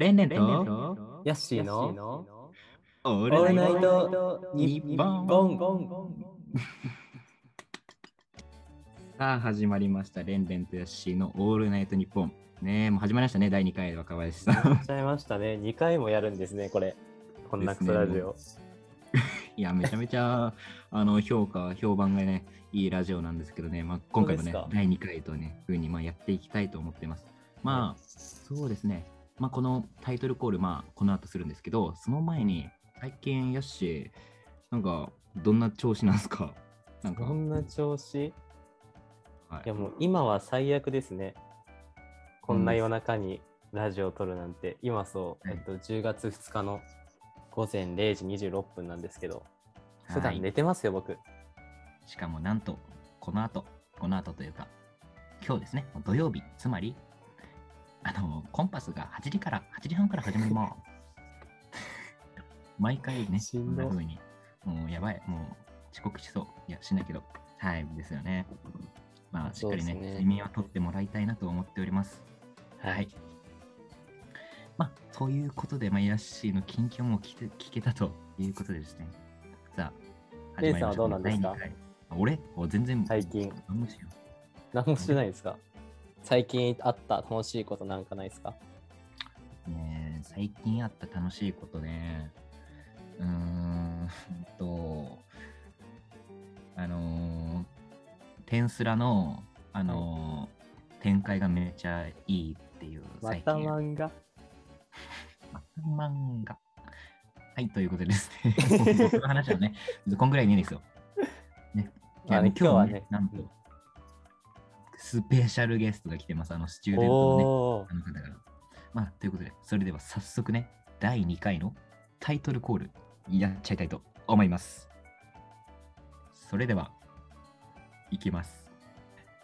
レンレンとヤッシーのオールナイトニッポン。さあ始まりました。レンレンとヤッシーのオールナイトニッポン。ねえもう始まりましたね。第2回若林さんやっちゃいましたね。2回もやるんですね、これ。こんなクソラジオ。いやめちゃめちゃあの評価評判がねいいラジオなんですけどね、まあ、今回もね第2回とねふうにまあやっていきたいと思ってます。まあ、そうですねまあこのタイトルコールまあこの後するんですけどその前に最近ヤッシーなんかどんな調子なんですか？なんか。こんな調子？いはい。やもう今は最悪ですね。こんな夜中にラジオを撮るなんて、今そう、はい。えっと、10月2日の午前0時26分なんですけど、普はい。段寝てますよ、僕。しかもなんと、この後、この後というか、今日ですね、土曜日、つまり、あの、コンパスが8時から、8時半から始まります。毎回ね、こしんな風に、もうやばい、もう遅刻しそう。いや、しないけど、はい、ですよね。まあ、しっかりね、睡眠はとってもらいたいなと思っております。はい。まあ、ということで、まあ、ヤッシーの近況も聞け聞けたということでですね。さあ、レイさんはどうなんですか？俺？お全然、最近、何もしよ何もしてないですか？最近あった楽しいことなんかないですか？う。ねえ最近あった楽しいことね。うーんと、あのー、テンスラの、あのー展開がめっちゃいいっていう、また最近漫画？また漫画。はい、ということでですね。僕の話はね、こんぐらいでいいんですよ。ね今日はね、なんと、スペシャルゲストが来てます、あの、スチューデントのね、あの方から。まあ、ということで、それでは早速ね、第2回のタイトルコール、やっちゃいたいと思います。それでは、いきます。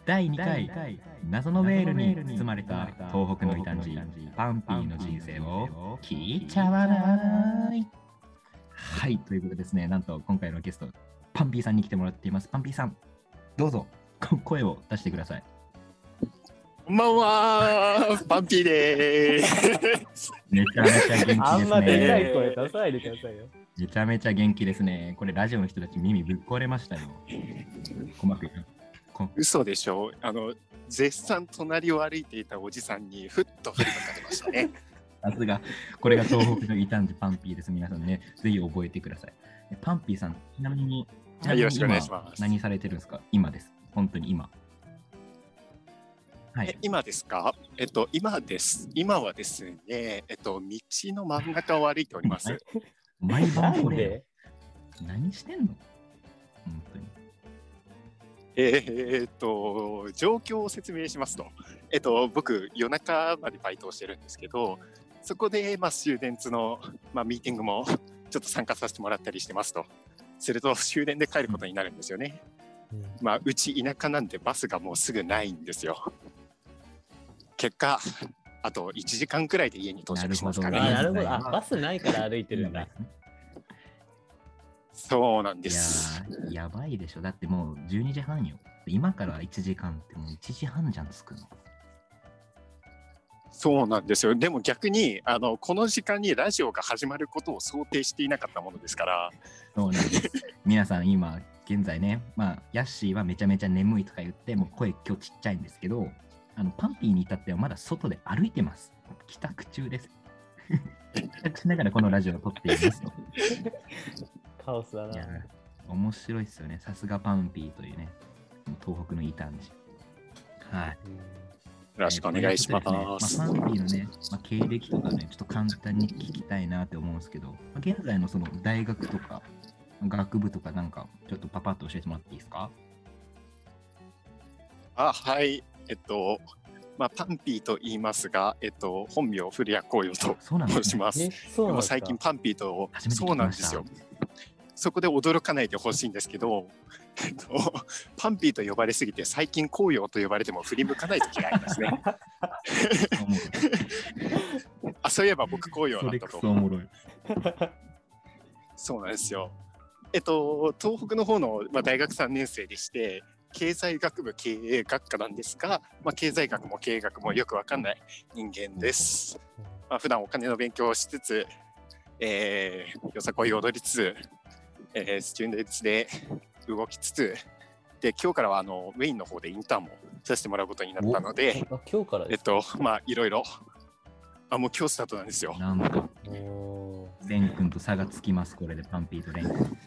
第2回、謎のメールに包まれた東北の異端児、パンピーの人生を聞いちゃわない。はい、ということでですね、なんと今回のゲスト、パンピーさんに来てもらっています。パンピーさん、どうぞ、こ声を出してください。こんばんは、パンピーでーす。めちゃめちゃ元気ですね。あんまでかい声出さないでくださいよ。めちゃめちゃ元気ですね。これラジオの人たち耳ぶっ壊れましたよ。細かく言うこ嘘でしょあの、絶賛隣を歩いていたおじさんにふっと振りかかれましたね。さすが、これが東北の異端児パンピーです。皆さんね、ぜひ覚えてください。えパンピーさん、ちなみに、ちなみによろしくお願いします今何されてるんですか？今です。本当に今。はえい。今ですか？えっと、今です。今はですね、えっと、道の真ん中を歩いております。毎な晩これ、んで？何してんの？本当に。えーっと、状況を説明しますと、えっと、僕、夜中までバイトをしてるんですけど、そこで、まあ、終電ツの、まあ、ミーティングもちょっと参加させてもらったりしてますと。すると、終電で帰ることになるんですよね。まあ、うち田舎なんでバスがもうすぐないんですよ。結果、あと1時間くらいで家に到着しますかね。なるほど。あ、バスないから歩いてるんだ。そうなんです。ー、やばいでしょ。だってもう12時半よ。今から1時間ってもう1時半じゃん、着くの。そうなんですよ。でも逆に、あの、この時間にラジオが始まることを想定していなかったものですから、そうなんです。皆さん今、現在ね、まあ、ヤッシーはめちゃめちゃ眠いとか言って、もう声今日ちっちゃいんですけど、あのパンピーに至ってはまだ外で歩いてます。帰宅中です。帰宅しながらこのラジオを撮っていますと。カオスだいやな。ー、面白いっすよね。さすがパンピーというね、東北の異端児。はい。よろしくお願いしま。すねまあ、パンピーのね、まあ、経歴とかね、ちょっと簡単に聞きたいなって思うんですけど、まあ、現在のその大学とか、学部とかなんか、ちょっとパパッと教えてもらっていいですか？あ、はい。えっと、まあ、パンピーと言いますが、えっと、本名、古谷光陽と。申します。え、そうもう最近パンピーと、そうなんですよ。そこで驚かないでほしいんですけど、えっと、パンピーと呼ばれすぎて、最近紅葉と呼ばれても振り向かない時がありますね。あ、そういえば僕紅葉だったと。そうなんですよ。えっと、東北の方の、まあ、大学3年生でして、経済学部経営学科なんですが、まあ、経済学も経営学もよくわかんない人間です。まあ普段お金の勉強をしつつ、えー、よさこい踊りつつ、えー、スチューデンツで動きつつ、で、今日からはあのメインの方でインターンもさせてもらうことになったので、あ今日からえっと、まあ、いろいろ、あ、もう今日スタートなんですよ。なんと、おレン君と差がつきます、これでパンピーとレン君。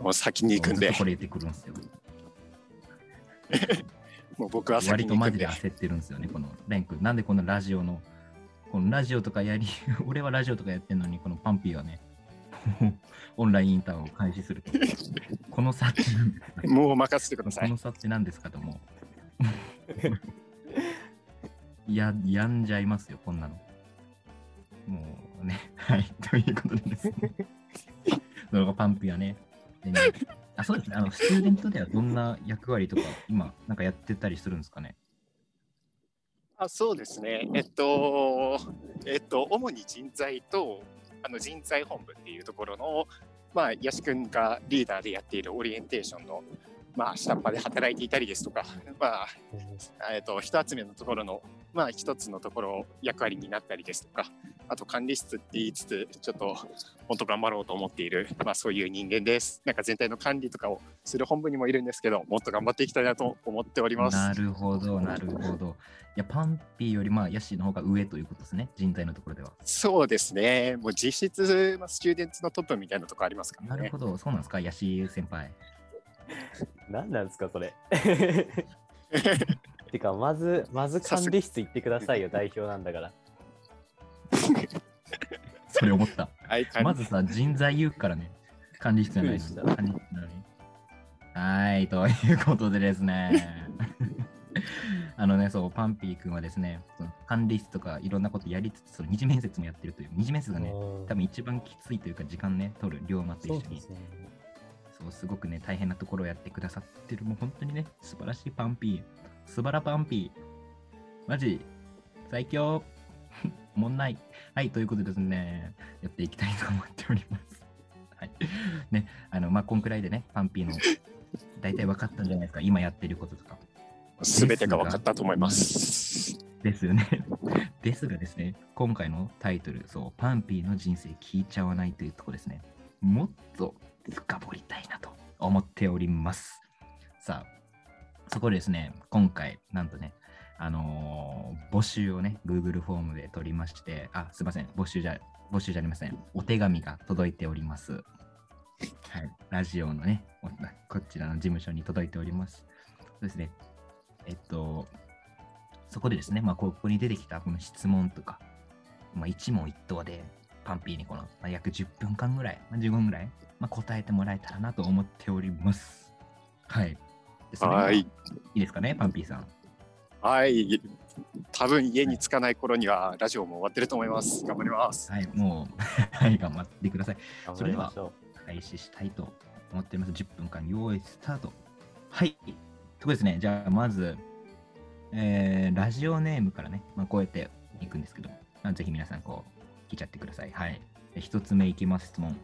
もう先に行くんでこれてくるんですよ。もう僕は先割とマに行くんで。ジで焦ってるんですよね、このレン君。なんでこのラジオの、このラジオとかやり、俺はラジオとかやってんのに、このパンピーはね、オンラインインターンを開始すると。この差って何ですか？もう任せてくださいこの。差って何ですかともう。や、やんじゃいますよ、こんなの。もうね、はい、ということでですね。そのパンピーはねあ、そうですね、あの、スチューデントではどんな役割とか、今、なんかやってたりするんですかね？あそうですね。えっと、えっと、主に人材と、あの人材本部っていうところの、まあ、ヤシ君がリーダーでやっているオリエンテーションの、まあ、下っ端で働いていたりですとか、まあ、えっと、人集めのところの、まあ、一つのところ役割になったりですとか、あと管理室って言いつつ、ちょっと本当頑張ろうと思っている、まあ、そういう人間です。なんか全体の管理とかをする本部にもいるんですけど、もっと頑張っていきたいなと思っております。なるほど、なるほど。いや、パンピーより、まあ、ヤシの方が上ということですね、人材のところでは。そうですね。もう実質、まあ、スチューデンツのトップみたいなとこありますからねなるほ。ど、そうなんですか、ヤシ先輩。何なんですか、それ。てか、まず、まず管理室行ってくださいよ、代表なんだから。それ思った。はい、管理まずさ、人材言うからね、管理室じゃないの。管理室なのに。はい、ということでですね。あのね、そう、パンピー君はですね、その管理室とかいろんなことやりつつ、その二次面接もやってるという、二次面接がね、多分一番きついというか、時間ね、取る、龍馬と一緒にそうで。すね。そう、すごくね、大変なところをやってくださってる、もう本当にね、素晴らしいパンピー。素晴らパンピー。マジ、最強。もんない。はい、ということでですね、やっていきたいと思っております。はい。ね、あの、まあ、こんくらいでね、パンピーの、大体分かったんじゃないですか、今やってることとか。すべてが分かったと思います。ですよね。ですがですね、今回のタイトル、そう、パンピーの人生聞いちゃわないというところですね。もっと深掘りたいなと思っております。さあ、そこでですね、今回、なんとね、あのー募集をね、Google フォームで取りまして、あ、すいません、募集じゃ、募集じゃありません。お手紙が届いております。はい、ラジオのね、こちらの事務所に届いております。そうですね、えっと、そこでですね、まあ、ここに出てきたこの質問とか、まあ、一問一答で、パンピーにこの、まあ、約10分間ぐらい、まあ、15分ぐらい、まあ、答えてもらえたらなと思っております。はい。はいいいですかね、パンピーさん。はい。多分家に着かない頃にはラジオも終わってると思います。頑張ります。はい、もう、はい、頑張ってください。頑それでは開始したいと思っております。10分間、用意スタート。はい。とですね、じゃあまず、えーラジオネームからね、まあ、こうやっていくんですけど、まあ、ぜひ皆さんこう、聞いちゃってください。はい。で一つ目いきます、質問。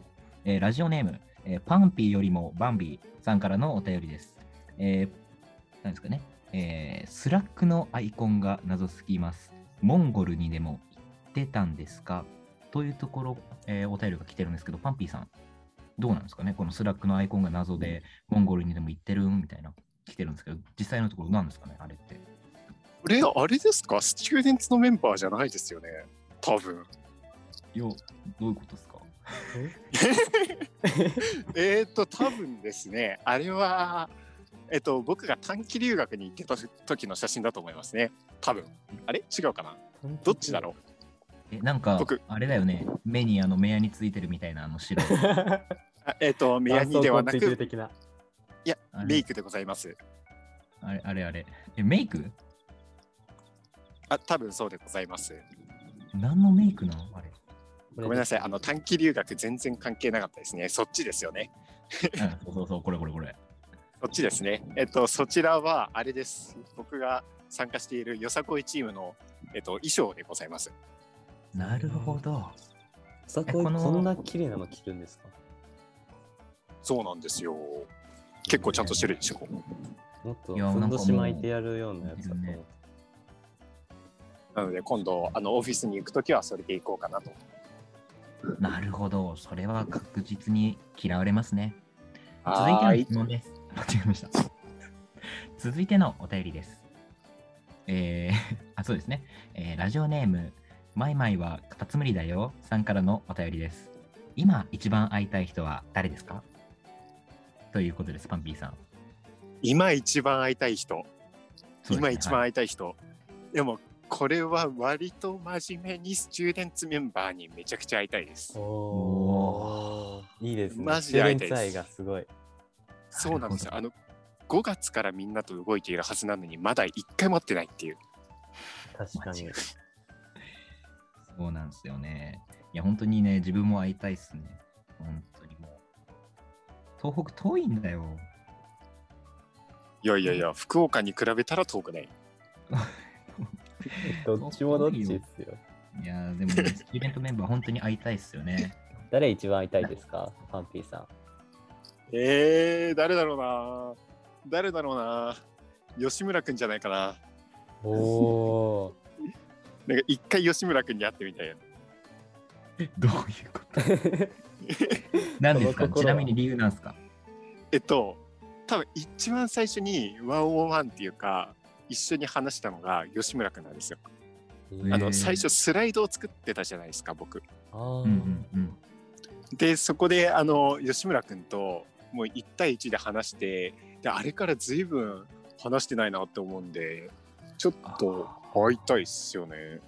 えーラジオネーム、えーパンピーよりもバンビーさんからのお便りです。えー、なんですかね、えースラックのアイコンが謎すぎます。モンゴルにでも行ってたんですか？というところ、えーお便りが来てるんですけど、パンピーさん、どうなんですかね？このスラックのアイコンが謎で、モンゴルにでも行ってるんみたいな、来てるんですけど、実際のところ何ですかね？あれって。これ、あれですか？スチューデンツのメンバーじゃないですよね？多分。いや、どういうことですか？え？っと、多分ですね、あれは、えっと、僕が短期留学に行ってた時の写真だと思いますね。多分。あれ？違うかな？う。どっちだろえ、なんか僕、あれだよね、目にあの、目やについてるみたいなあの白あえっと、メアニではなく。いや、メイクでございます。あれあれあれ。え、メイク？あ、多分そうでございます。何のメイクなの？あれ。ごめんなさい。あの、短期留学全然関係なかったですね。そっちですよね。うん、そうそうそう、これこれこれ。そっちですね。えっと、そちらは、あれです。僕が参加しているよさこいチームの、えっと、衣装でございます。なるほど。さこいこんな綺麗なの着るんですか？そうなんですよ。結構ちゃんとしてるでしょ？もっとふんどし巻いてやるようなやつだと思っねなので今度あのオフィスに行くときはそれで行こうかなと。なるほど。それは確実に嫌われますね。続はいーいての質問です。間違えました。続いてのお便りです。えー、あ、そうですね。えーラジオネーム、マイマイはカタツムリだよさんからのお便りです。今一番会いたい人は誰ですか？ということです、パンピーさん。今一番会いたい人、ね今一番はい会いたい人、でもこれは割と真面目にスチューデンツメンバーにめちゃくちゃ会いたいです。おーいいですね。マジで会いたいです。そうなんですよ。なあの5月からみんなと動いているはずなのにまだ一回も会ってないっていう。確かに。そうなんですよね。いや、本当にね、自分も会いたいっすね。本当にもう。東北遠いんだよ。いやいやいや、福岡に比べたら遠くない。どっちもどっちですよ。いやー、でも、ね、スチューデントメンバー本当に会いたいっすよね。誰一番会いたいですか？パンピーさん。えー、誰だろうな誰だろうな吉村くんじゃないかな。おおなんか一回吉村くんに会ってみたいよね。どういうこと？何ですか？ちなみに理由なんですか？えっと、多分一番最初にワンオンワンっていうか、一緒に話したのが吉村くんなんですよ。ー。あの最初スライドを作ってたじゃないですか、僕。あーうんうんうん。で、そこであの吉村くんともう1対1で話して、であれから随分話してないなって思うんで、ちょっと会いたいっすよね。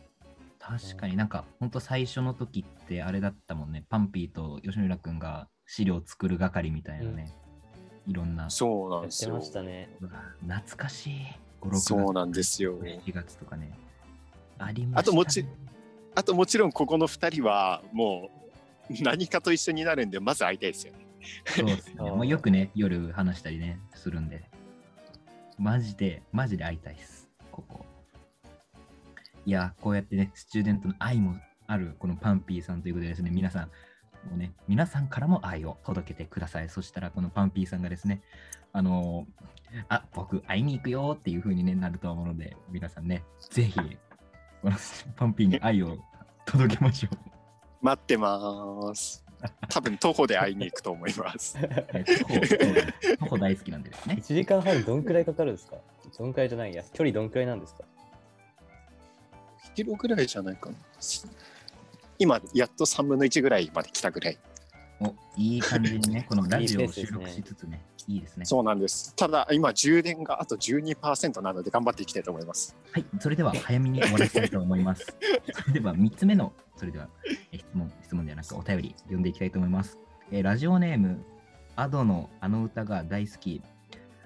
確かになんか、本当最初の時ってあれだったもんね。パンピーと吉村くんが資料作る係みたいなね。いろんな。そうなんやってですよ。ましたね。懐かしい。5、6月。そうなんですよ。7月とかね。ありました、ね。あともちあともちろんここの2人はもう何かと一緒になるんで、まず会いたいですよね。そうですね。もうよくね、夜話したりね、するんで。マジで、マジで会いたいです。ここ。いや、こうやってね、スチューデントの愛もある、このパンピーさんということでですね、皆さん、もうね、皆さんからも愛を届けてください。そしたら、このパンピーさんがですね、あのーあ、僕、会いに行くよっていう風に、ね、なると思うので、皆さんね、ぜひ、このパンピーに愛を届けましょう。待ってます。多分徒歩で会いに行くと思います。え徒歩大好きなんでですね1。時間半どんくらいかかるんですか？どんくらいじゃない？や。距離どんくらいなんですか？キロぐらいじゃないかな。今、やっと3分の1ぐらいまで来たぐらい。おいい感じにね、このラジオを収録しつつね、いいですね。そうなんです。ただ、今、充電があと12%なので、頑張っていきたいと思います。はい、それでは早めに終わらせたいと思います。それでは3つ目の、それではえ質問、質問ではなくお便り読んでいきたいと思います。えーラジオネーム、アドのあの歌が大好き。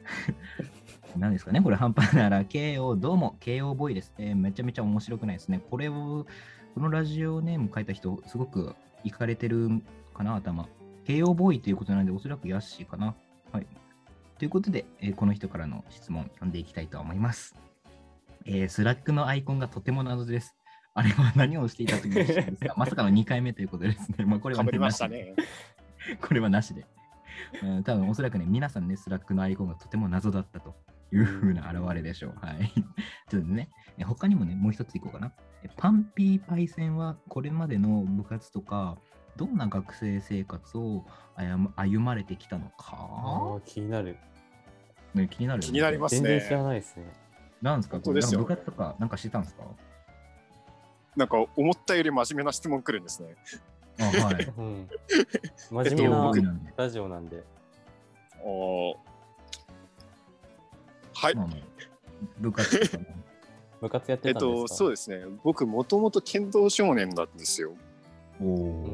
何ですかね？これ半端なら、KO、どうも、KO ボーイです。えーめちゃめちゃ面白くないですね。これを、このラジオネーム書いた人、すごくいかれてるかな、頭。KO ボーイということなので、おそらくヤッシーかな。はい。ということで、えーこの人からの質問、読んでいきたいと思います。えースラックのアイコンがとても謎です。あれは何をしていた時でしたですか？まさかの2回目ということですね。まあ、これはかぶりましたね。これはなしで。うん、多分おそらくね、皆さんね、スラックのアイコンがとても謎だったというふうな現れでしょう。はい。ちょっとね、え他にもね、もう一ついこうかな。えパンピーパイセンはこれまでの部活とか、どんな学生生活を歩歩まれてきたのあか、ー気になる。ね、気になるよね、気になりますね全然知らないですね。なんですか？本当ですよなんか部活とかなんかしてたんですか？なんか、思ったより真面目な質問来るんですね。あはい。うん。真面目な。ラジオなんで。おーはい。部活とかね 部活やっえってたんですか？と、そうですね。僕、もともと剣道少年なんですよ。おうおー。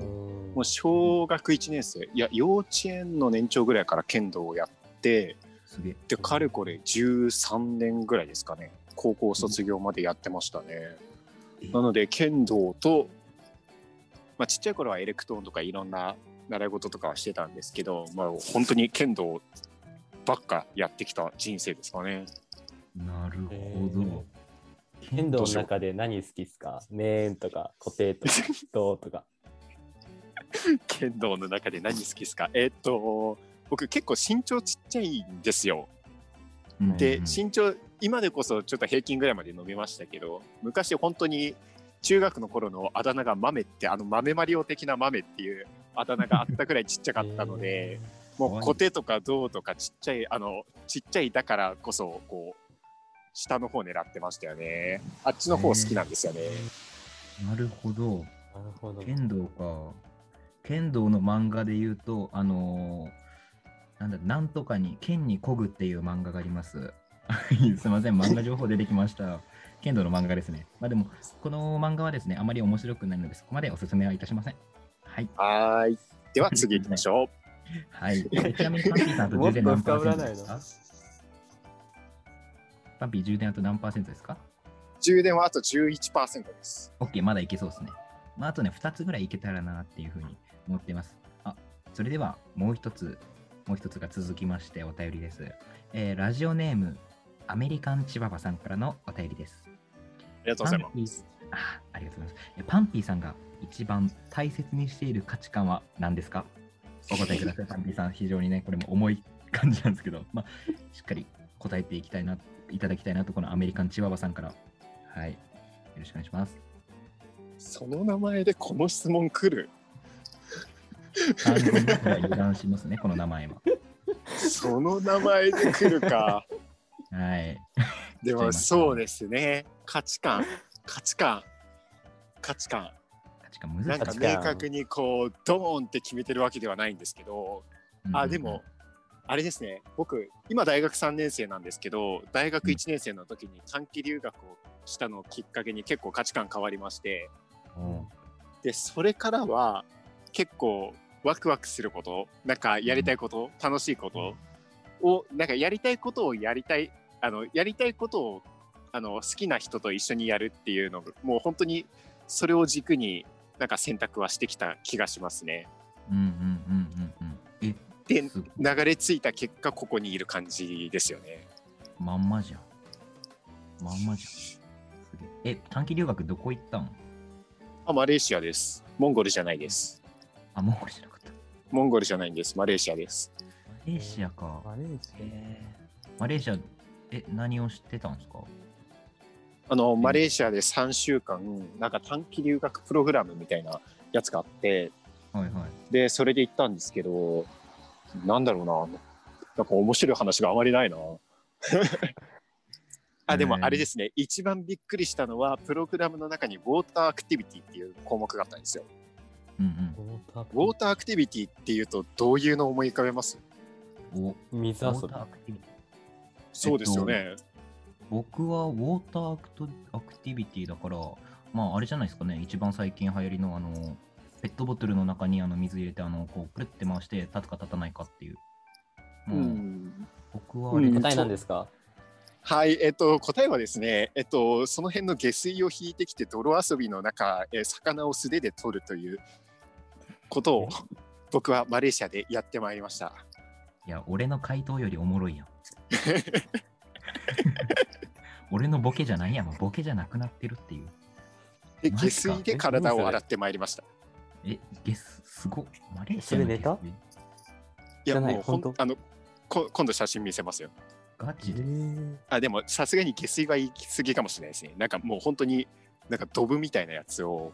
んもう小学1年生、いや、幼稚園の年長ぐらいから剣道をやって、すげえ。で、かれこれ13年ぐらいですかね。高校卒業までやってましたね。なので、剣道と、まあ、ちっちゃい頃はエレクトーンとかいろんな習い事とかはしてたんですけど、まあ、本当に剣道ばっかやってきた人生ですかね。なるえほどー。剣道の中で何好きですか？メーンとか固定とかどうとか。剣道の中で何好きですか？えーっと、僕結構身長ちっちゃいんですよ。うんでうん身長今でこそちょっと平均ぐらいまで伸びましたけど昔本当に中学の頃のあだ名が豆ってあの豆マリオ的な豆っていうあだ名があったくらいちっちゃかったので、もうコテとか銅とかちっちゃいあのちっちゃいだからこそこう下の方狙ってましたよねあっちの方好きなんですよね、なるほど。なるほど。剣道か。剣道の漫画で言うと、あのーなんだ、なんとかに、剣にこぐっていう漫画があります。すみません、漫画情報出てきました。剣道の漫画ですね。まあでも、この漫画はですね、あまり面白くないので、そこまでおすすめはいたしません。はい。はーいでは次行きましょうはい。えちなみに、パンピーさんと充電何パーセントですか？パンピー充電あと何パーセントですか？充電はあと11%です ?OK、まだいけそうですね。まあ、あとね、2つぐらいいけたらなっていうふうに思っています。あ、それではもう一つ、もう一つが続きましてお便りです。えーラジオネーム、アメリカンチババさんからのお便りです。ありがとうございますす。あありがとうございます。えパンピーさんが一番大切にしている価値観は何ですか？お答えください。パンさん、非常にね、これも重い感じなんですけど、まあ、しっかり答えていきたいな、いただきたいなと、このアメリカンチワワさんから。はい。よろしくお願いします。その名前でこの質問来る？完全に油断しますね、この名前は。その名前で来るかはい。でもそうですね価値観価値観価値観価値観難しい。なんか明確にこうドーンって決めてるわけではないんですけどあでも、あれですね。僕今大学3年生なんですけど大学1年生の時に短期留学をしたのをきっかけに結構価値観変わりましてうん。うんうんでそれからは結構ワクワクすることなんかやりたいこと、楽しいことをなんかやりたいことをやりたいあのやりたいことをあの好きな人と一緒にやるっていうのがもう本当にそれを軸になんか選択はしてきた気がしますね。うんうんうんうんうん。え、で流れ着いた結果ここにいる感じですよね。まんまじゃん。まんまじゃん。すげえ。え、短期留学どこ行ったんあマレーシアです。モンゴルじゃないです。あ、モンゴルじゃなかった。モンゴルじゃないんです。マレーシアです。マレーシアか。マレーシえーマレーシア、え、何をしてたんですか？あのマレーシアで3週間なんか短期留学プログラムみたいなやつがあってはいはい。でそれで行ったんですけどなんだろうななんか面白い話があまりないな。あでもあれですね一番びっくりしたのはプログラムの中にウォーターアクティビティっていう項目があったんですよ。うんア。ウォーターウォーターアクティビティっていうとどういうのを思い浮かべます？水遊び。そうですよね、僕はウォーターアクトアクティビティだから、まああれじゃないですかね、一番最近流行りのあの、ペットボトルの中にあの水入れて、あの、こう、くるって回して立つか立たないかっていう。うん僕はあれうん答えなんですか？はい、えっと、答えはですね、えっと、その辺の下水を引いてきて泥遊びの中、えー魚を素手で取るということを 僕はマレーシアでやってまいりました。いや、俺の回答よりおもろいやん。俺のボケじゃないやん、もうボケじゃなくなってるっていう。で下水で体を洗ってまいりました。え、ゲス、すごっ。マレーシアのそれネタ下水いや、もうほん本当？あのこ今度写真見せますよ。ガチで？あ、でもさすがに下水は行き過ぎかもしれないですね。なんかもう本当になんかドブみたいなやつを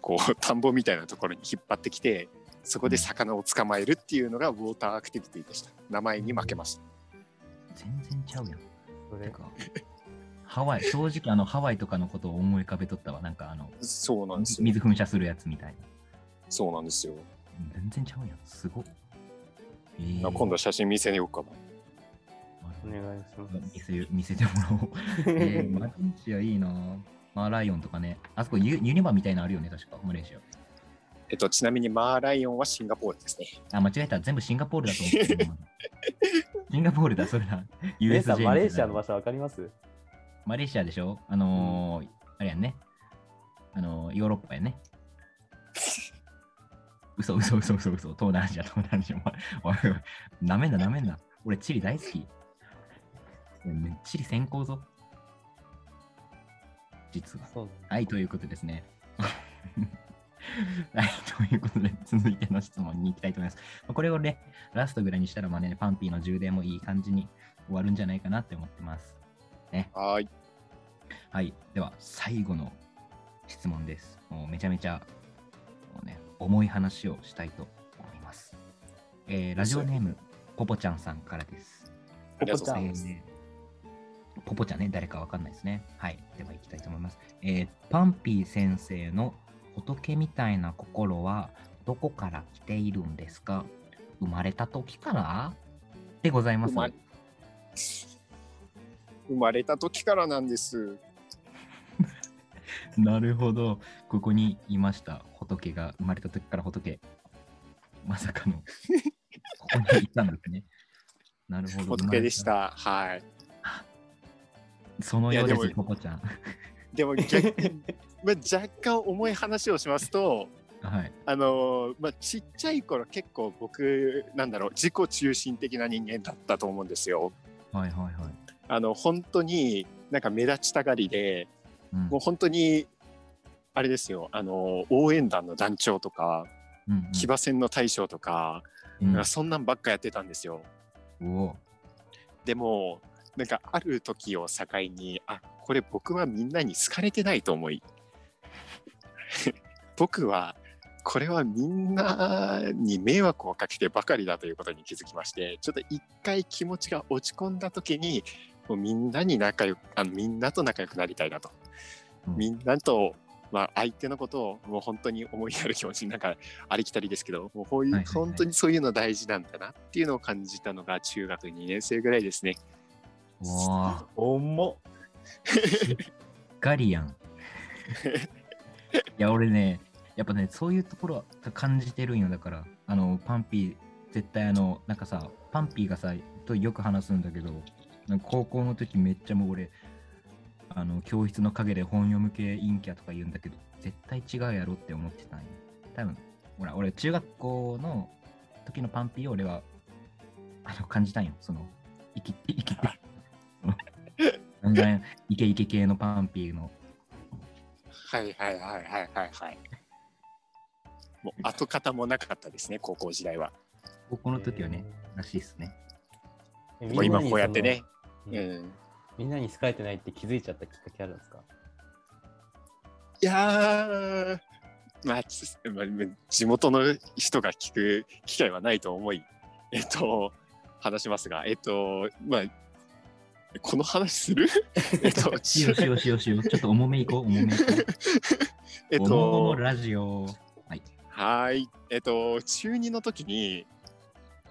こう 田んぼみたいなところに引っ張ってきて、そこで魚を捕まえるっていうのがウォーターアクティビティでした。名前に負けました。全然ちゃうやん。それてか、ハワイ、正直あのハワイとかのことを思い浮かべとったわ。なんかあの、そうなんですよ。水噴射するやつみたいな。そうなんですよ。全然ちゃうやん。すごっ。えーな今度写真見せようかな。お願いします。見せ見せてもらおう。えー、マレーシアいいなマーライオンとかね。あそこユユニバみたいなのあるよね、確か、マレーシア。えっと、ちなみにマーライオンはシンガポールですね。あ、間違えた。全部シンガポールだと思ってた。シンガポールだ、それだ。皆さ USJ ん、マレーシアの場所わかります？マレーシアでしょ？あのーあれやんね。あのーヨーロッパやね。嘘嘘嘘嘘嘘。東南アジア、東南アジア。なめんななめんな。俺、チリ大好き。ねチリ先行ぞ。実は。はい、ということですね。はい、ということで、続いての質問に行きたいと思います。まあこれをね、ラストぐらいにしたら、まあね、パンピーの充電もいい感じに終わるんじゃないかなって思ってます。はーい。はい、では、最後の質問です。もうめちゃめちゃ、もうね、重い話をしたいと思います。えーラジオネーム、ポポちゃんさんからです。ありがとうございます。えーポポちゃんね、誰かわかんないですね。はい。では行きたいと思います。えーパンピー先生の仏みたいな心はどこから来ているんですか？生まれた時から？でございます。生まれ生まれた時からなんです。なるほど。ここにいました。仏が生まれた時から仏。まさかの、ここにいたんですね。なるほど。仏でし。た。はい。そのようです、いやでもポポちゃん。でも 逆まあ若干重い話をしますと、はい。あのーまあ、ちっちゃい頃結構僕なんだろう自己中心的な人間だったと思うんですよ。はいはいはい。あの本当になんか目立ちたがりでうんもう本当にあれですよあの応援団の団長とかうんうん騎馬戦の大将とか、うんかそんなんばっかやってたんですよ。でもなんかある時を境にあこれ僕はみんなに好かれてないと思い。僕はこれはみんなに迷惑をかけてばかりだということに気づきましてちょっと一回気持ちが落ち込んだ時にもうみんなに仲良くあのみんなと仲良くなりたいなと、うん。みんなと、まあ、相手のことをもう本当に思いやる気持ちになんかありきたりですけどもうこういう、はいはいはい。本当にそういうの大事なんだなっていうのを感じたのが中学2年生ぐらいですね。おお重っ。ガリアン。いや、俺ね、やっぱね、そういうところは感じてるんよ。だから、あの、パンピー、絶対あの、なんかさ、パンピーがさ、とよく話すんだけど、高校の時めっちゃもう俺、あの、教室の陰で本読む系陰キャとか言うんだけど、絶対違うやろって思ってたんよ。多分、ほら、俺、中学校の時のパンピーを俺は、あの、感じたんよ。その、生きて、生きて、イケイケ系のパンピーのはいはいはいはいはいはい。もう跡形もなかったですね、高校時代は。高校の時はね、らしいっすね。えー。もう今こうやってね。みんなにその。うん。みんなに好かれてないって気づいちゃったきっかけあるんですか？いやー、まあ、つまあ、地元の人が聞く機会はないと思い、えっと、話しますが、えっと、まあ、この話する？えっと、しようしようしようしよう。ちょっと重めいこう、重めいこう。えっ重との、ラジオ。はい。はーい。えっと、中2の時に、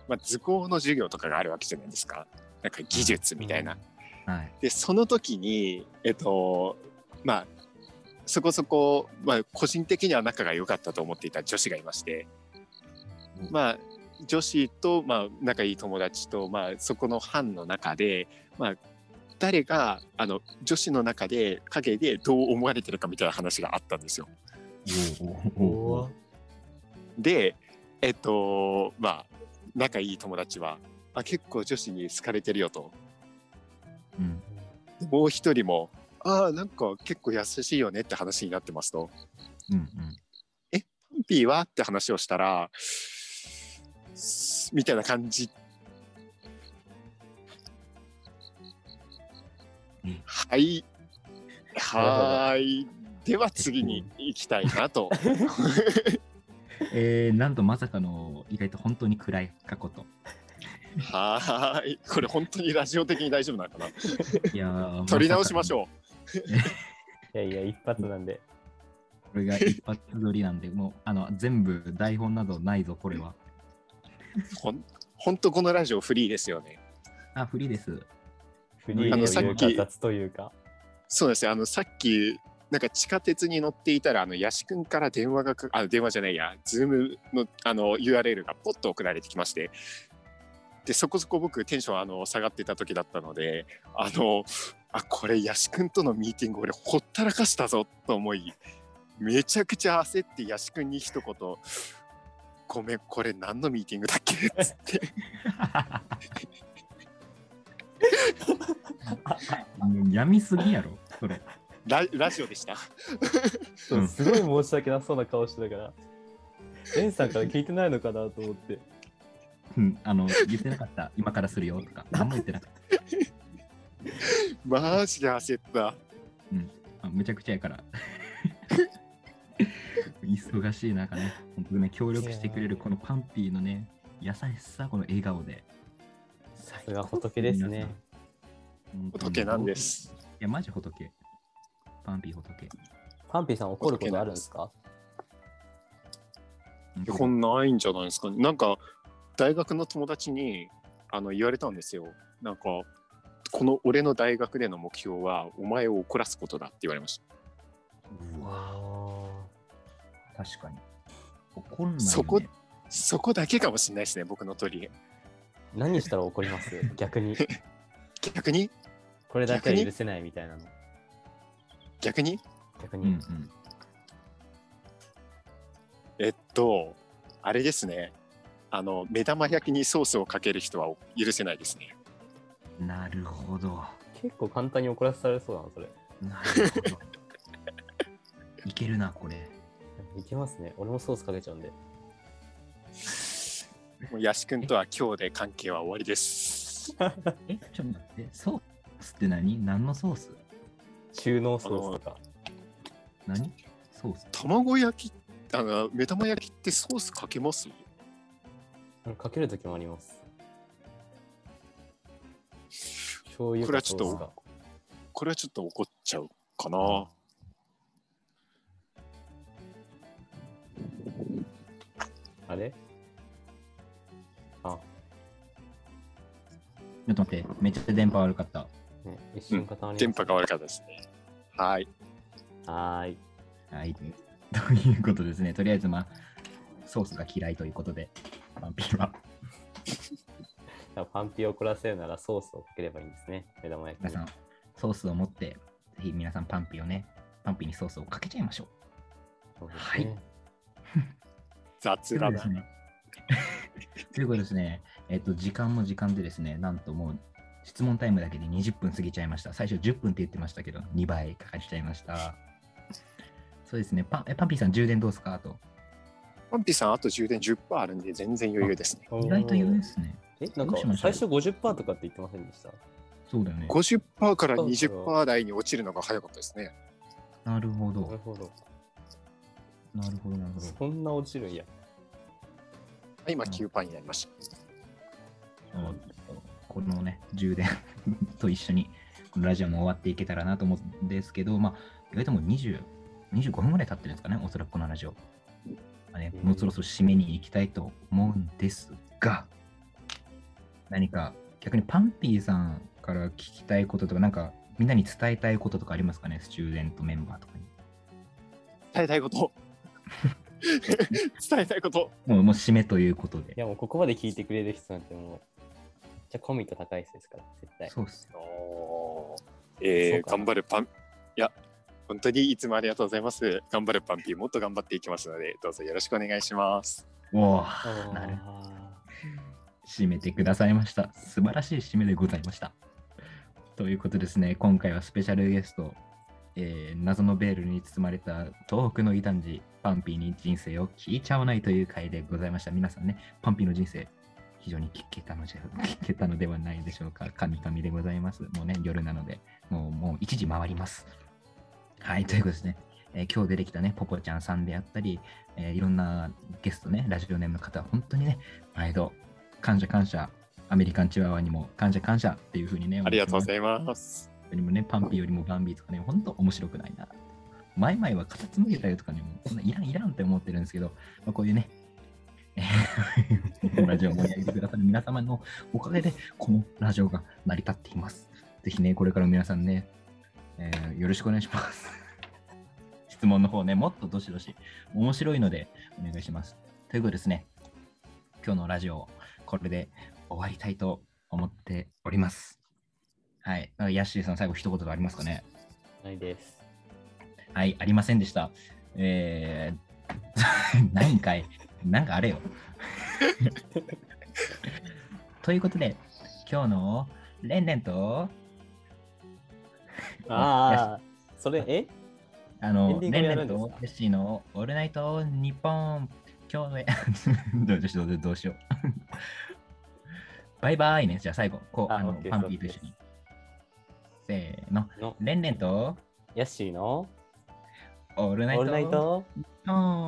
まあ、図工の授業とかがあるわけじゃないですか。なんか技術みたいな。はい。で、その時に、えっと、まあ、そこそこ、まあ、個人的には仲が良かったと思っていた女子がいまして、まあ、女子と、まあ、仲いい友達と、まあ、そこの班の中で、まあ、誰が、あの、女子の中で、陰でどう思われてるかみたいな話があったんですよ。で、えっと、まあ、仲いい友達は、あ結構女子に好かれてるよと。うん。でもう一人も、ああ、なんか結構優しいよねって話になってますと。うんうん。パンピーは？って話をしたら、すみたいな感じ。はい。はーい。では次に行きたいなと。えー、なんとまさかの、意外と本当に暗い過去と。はーい。これ本当にラジオ的に大丈夫なのかな。いやー取り直しましう。ょ いやいや、一発なんで。これが一発撮りなんで、もう、あの、全部台本などないぞ、これは。う。ほん本当このラジオフリーですよね。あ、フリーです。フリーあのとさっきいうか、雑というか。そうですね。あの、さっき、なんか地下鉄に乗っていたら、あの、ヤシ君から電話がか、あ、電話じゃないや、ズームの、あの、URL がポッと送られてきまして、で、そこそこ僕テンション、あの、下がってた時だったので、あの、あ、これ、ヤシ君とのミーティング、俺、ほったらかしたぞ、と思い、めちゃくちゃ焦って、ヤシ君に一言、ごめん、これ何のミーティングだっけ？つって。もうやみすぎやろ、それ。ララジオでした。うんすごい申し訳なさそうな顔してたから。レンさんから聞いてないのかなと思って。うん、あの、言ってなかった。今からするよとか、何も言ってなかった。マジで焦った。あめちゃくちゃやから。忙しい中ね、本当にね、協力してくれるこのパンピーのね、優しさ、この笑顔で。さすが仏ですね。仏なんで。す。いや、マジ仏。パンピー仏。パンピーさん怒ることあるんですか？こんないんじゃないですかね。なんか、大学の友達にあの言われたんですよ。なんか、この俺の大学での目標は、お前を怒らすことだって言われました。うわ確かに。怒んない、ね。そこそこだけかもしれないですね、僕の取り柄。何したら怒ります？逆に。逆に？これだけは許せないみたいなの。逆に？逆に。うんうん。えっと、あれですね。あの、目玉焼きにソースをかける人は許せないですね。なるほど。結構簡単に怒らせられそうだな、それ。なるほど。いけるな、これ。いけますね。俺もソースかけちゃうんで。もうヤシ君とは今日で関係は終わりです。え、ちょっと待って、ソースって何？何のソース？中濃ソースとか。何？ソース？卵焼き、あの、目玉焼きってソースかけます？うんかけるときもあります。醤油これはちょっとこれはちょっと怒っちゃうかな。あれ？あ、ちょっと待って、めっちゃ電波悪かった。ね、一瞬固まりました電波が悪かったですね。はい。はーい。はい。ということですね。とりあえず、まあ、ソースが嫌いということで、パンピーは。じゃあパンピーを怒らせるならソースをかければいいんですね。目玉焼きに皆さん、ソースを持って、ぜひ皆さんパンピーをね、パンピーにソースをかけちゃいましょう。そうですねはい 雑だな。ということですね。ということですね、えっと、時間も時間でですね、なんともう、質問タイムだけで20分過ぎちゃいました。最初10分って言ってましたけど、2倍かかっちゃいました。そうですね、パンえパンピーさん、充電どうですか？あと。パンピーさん、あと充電10%あるんで、全然余裕ですね。意外と言うですね。え、なんか最初50%とかって言ってませんでした？そうだよね。50%から20%台に落ちるのが早かったですね。なるほなるど。ほど。なるほど、なるほど。そんな落ちるんや。今9%になりました。そうこのね、充電 と一緒に、ラジオも終わっていけたらなと思うんですけど、まあ、意外ともう20、25分ぐらい経ってるんですかね、おそらくこのラジオ。まあね、うんもうそろそろ締めに行きたいと思うんですが、何か逆にパンピーさんから聞きたいこととか、なんかみんなに伝えたいこととかありますかね、スチューデントメンバーとかに。伝えたいこと。伝えたいこと。もうもう締めということで。いやもうここまで聞いてくれる人なんてもう、じゃコミット高い人ですから、絶対。そうっす。おーえー、頑張るパン。いや、本当にいつもありがとうございます。頑張るパンピー、もっと頑張っていきますので、どうぞよろしくお願いします。おあー、ーなる締めてくださいました。素晴らしい締めでございました。ということですね、今回はスペシャルゲスト、えー謎のベールに包まれた東北の異端児、パンピーに人生を聞いちゃわないという回でございました。皆さんね、パンピーの人生、非常に聞けたのじゃ 聞けたのではないでしょうか。神々でございます。もうね、夜なので、もうもう1時回ります。はい、ということですね。えー今日出てきたね、ポポちゃんさんであったり、えーいろんなゲストね、ラジオネームの方、本当にね、毎度、感謝感謝、アメリカンチワワにも感謝感謝っていうふうにね、ありがとうごいざいます。ます。もね、パンピーよりもバンビーとかね、本当面白くないな。前々はカタツムリだよとかね、もうこんないらんいらんって思ってるんですけど、まあ、こういうね、えラジオを盛り上げてくださる皆様のおかげで、このラジオが成り立っています。ぜひね、これから皆さんね、えーよろしくお願いします。質問の方ね、もっとどしどし面白いのでお願いします。ということですね、今日のラジオ、これで終わりたいと思っております。はい。ヤッシーさん、最後一言ありますかね？ないです。はい、ありませんでした。えー、何回、なんかあれよ。ということで、今日のレンレンと、ああ、それ、え？あの、レンレンとヨッシーのオールナイトニッポン、今日の どうしよう、どうしよう。バイバイね。じゃあ最後、こう、ああの、パンピーと一緒に。せーの。のレンレンとヤッシーのオールナイトオールナイトニッ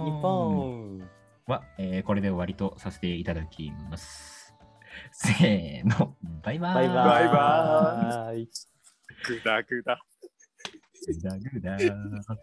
日本は、えーこれで終わりとさせていただきます。せーの。バイバイ。バイバイ。バイバイ。グダグダ。グダグダ